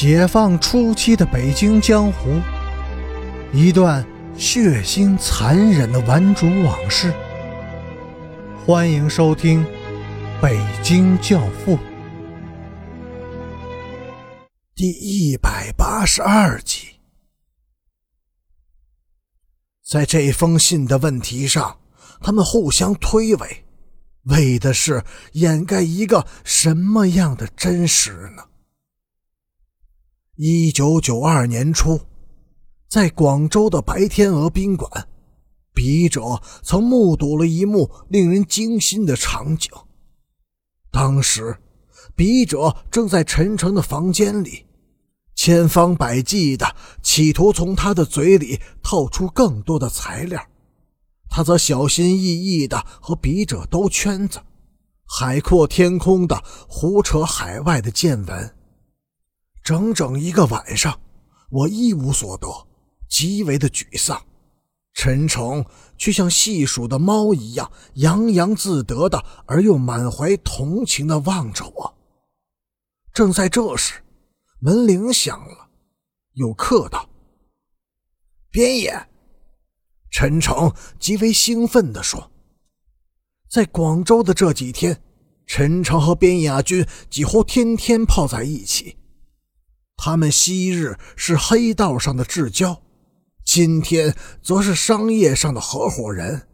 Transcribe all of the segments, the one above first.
解放初期的北京江湖，一段血腥残忍的顽主往事。欢迎收听《北京教父》第一百八十二集。在这封信的问题上，他们互相推诿，为的是掩盖一个什么样的真实呢？一九九二年初，在广州的白天鹅宾馆，笔者曾目睹了一幕令人惊心的场景。当时，笔者正在陈诚的房间里。千方百计的企图从他的嘴里套出更多的材料，他则小心翼翼的和笔者兜圈子，海阔天空的胡扯海外的见闻。整整一个晚上，我一无所得，极为的沮丧。陈诚却像细数的猫一样洋洋自得的，而又满怀同情的望着我。正在这时。门铃响了，有客道：“边野。”陈诚极为兴奋地说：“在广州的这几天，陈诚和边雅军几乎天天泡在一起。他们昔日是黑道上的至交，今天则是商业上的合伙人。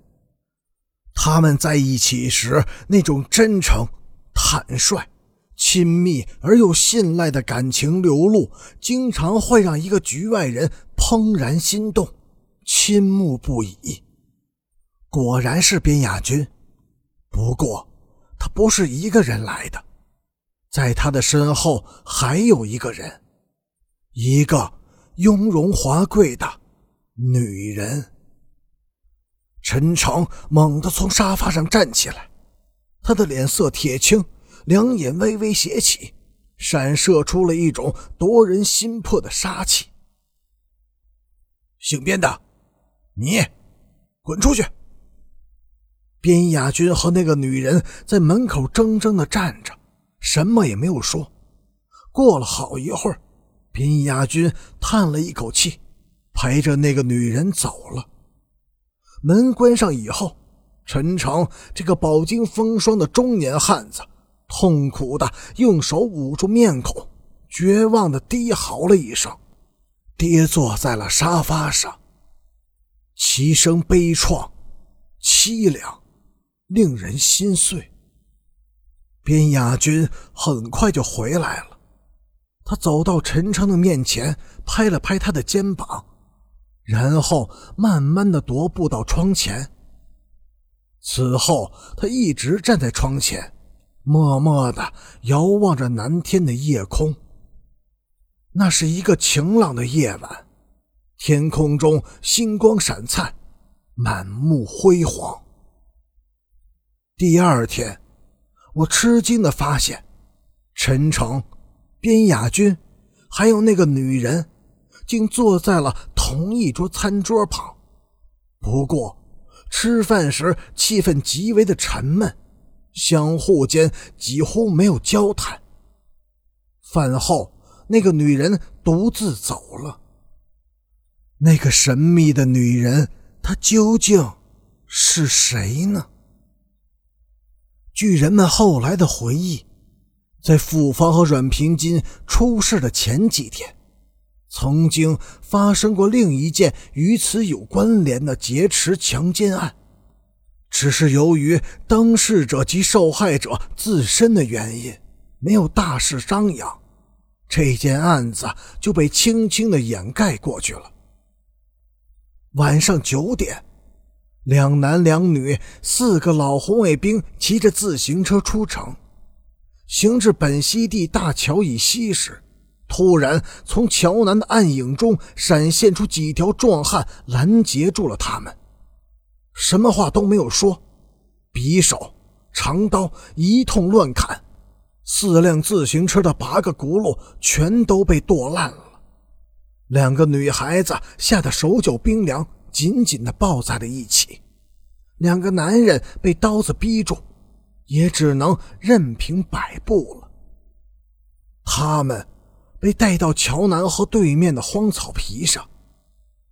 他们在一起时那种真诚、坦率。”亲密而又信赖的感情流露，经常会让一个局外人怦然心动，倾慕不已。果然是边雅军，不过他不是一个人来的，在他的身后还有一个人，一个雍容华贵的女人。陈诚猛地从沙发上站起来，他的脸色铁青。两眼微微斜起，闪射出了一种夺人心魄的杀气。姓边的，你滚出去！边亚军和那个女人在门口怔怔的站着，什么也没有说。过了好一会儿，边雅军叹了一口气，陪着那个女人走了。门关上以后，陈诚这个饱经风霜的中年汉子。痛苦的用手捂住面孔，绝望的低嚎了一声，跌坐在了沙发上。其声悲怆、凄凉，令人心碎。边雅军很快就回来了，他走到陈诚的面前，拍了拍他的肩膀，然后慢慢的踱步到窗前。此后，他一直站在窗前。默默的遥望着南天的夜空。那是一个晴朗的夜晚，天空中星光闪灿，满目辉煌。第二天，我吃惊的发现，陈诚、边雅君，还有那个女人，竟坐在了同一桌餐桌旁。不过，吃饭时气氛极为的沉闷。相互间几乎没有交谈。饭后，那个女人独自走了。那个神秘的女人，她究竟是谁呢？据人们后来的回忆，在傅芳和阮平金出事的前几天，曾经发生过另一件与此有关联的劫持强奸案。只是由于当事者及受害者自身的原因，没有大事张扬，这件案子就被轻轻的掩盖过去了。晚上九点，两男两女四个老红卫兵骑着自行车出城，行至本溪地大桥以西时，突然从桥南的暗影中闪现出几条壮汉，拦截住了他们。什么话都没有说，匕首、长刀一通乱砍，四辆自行车的八个轱辘全都被剁烂了。两个女孩子吓得手脚冰凉，紧紧地抱在了一起。两个男人被刀子逼住，也只能任凭摆布了。他们被带到桥南和对面的荒草皮上。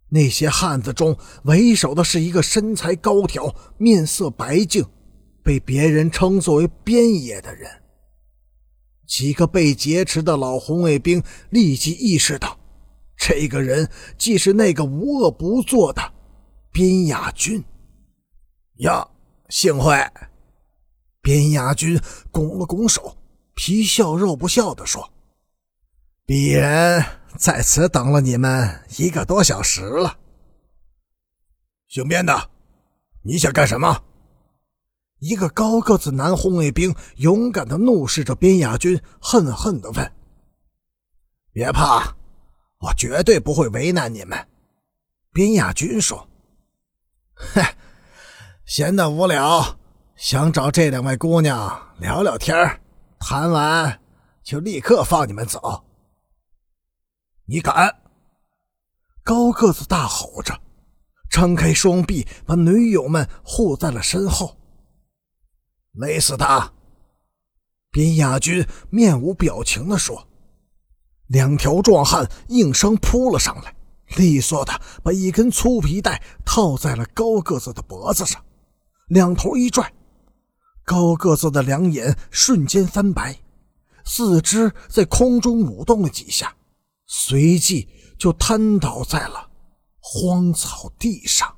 那些汉子中为首的是一个身材高挑、面色白净，被别人称作为边野的人。几个被劫持的老红卫兵立即意识到，这个人既是那个无恶不作的边亚军。呀，幸会！边亚军拱了拱手，皮笑肉不笑地说：“鄙人。”在此等了你们一个多小时了。姓边的，你想干什么？一个高个子男红卫兵勇敢的怒视着边亚军，恨恨的问：“别怕，我绝对不会为难你们。”边亚军说：“ 哼，闲得无聊，想找这两位姑娘聊聊天谈完就立刻放你们走。”你敢！高个子大吼着，张开双臂，把女友们护在了身后。勒死他！边亚军面无表情地说。两条壮汉应声扑了上来，利索的把一根粗皮带套在了高个子的脖子上，两头一拽，高个子的两眼瞬间翻白，四肢在空中舞动了几下。随即就瘫倒在了荒草地上。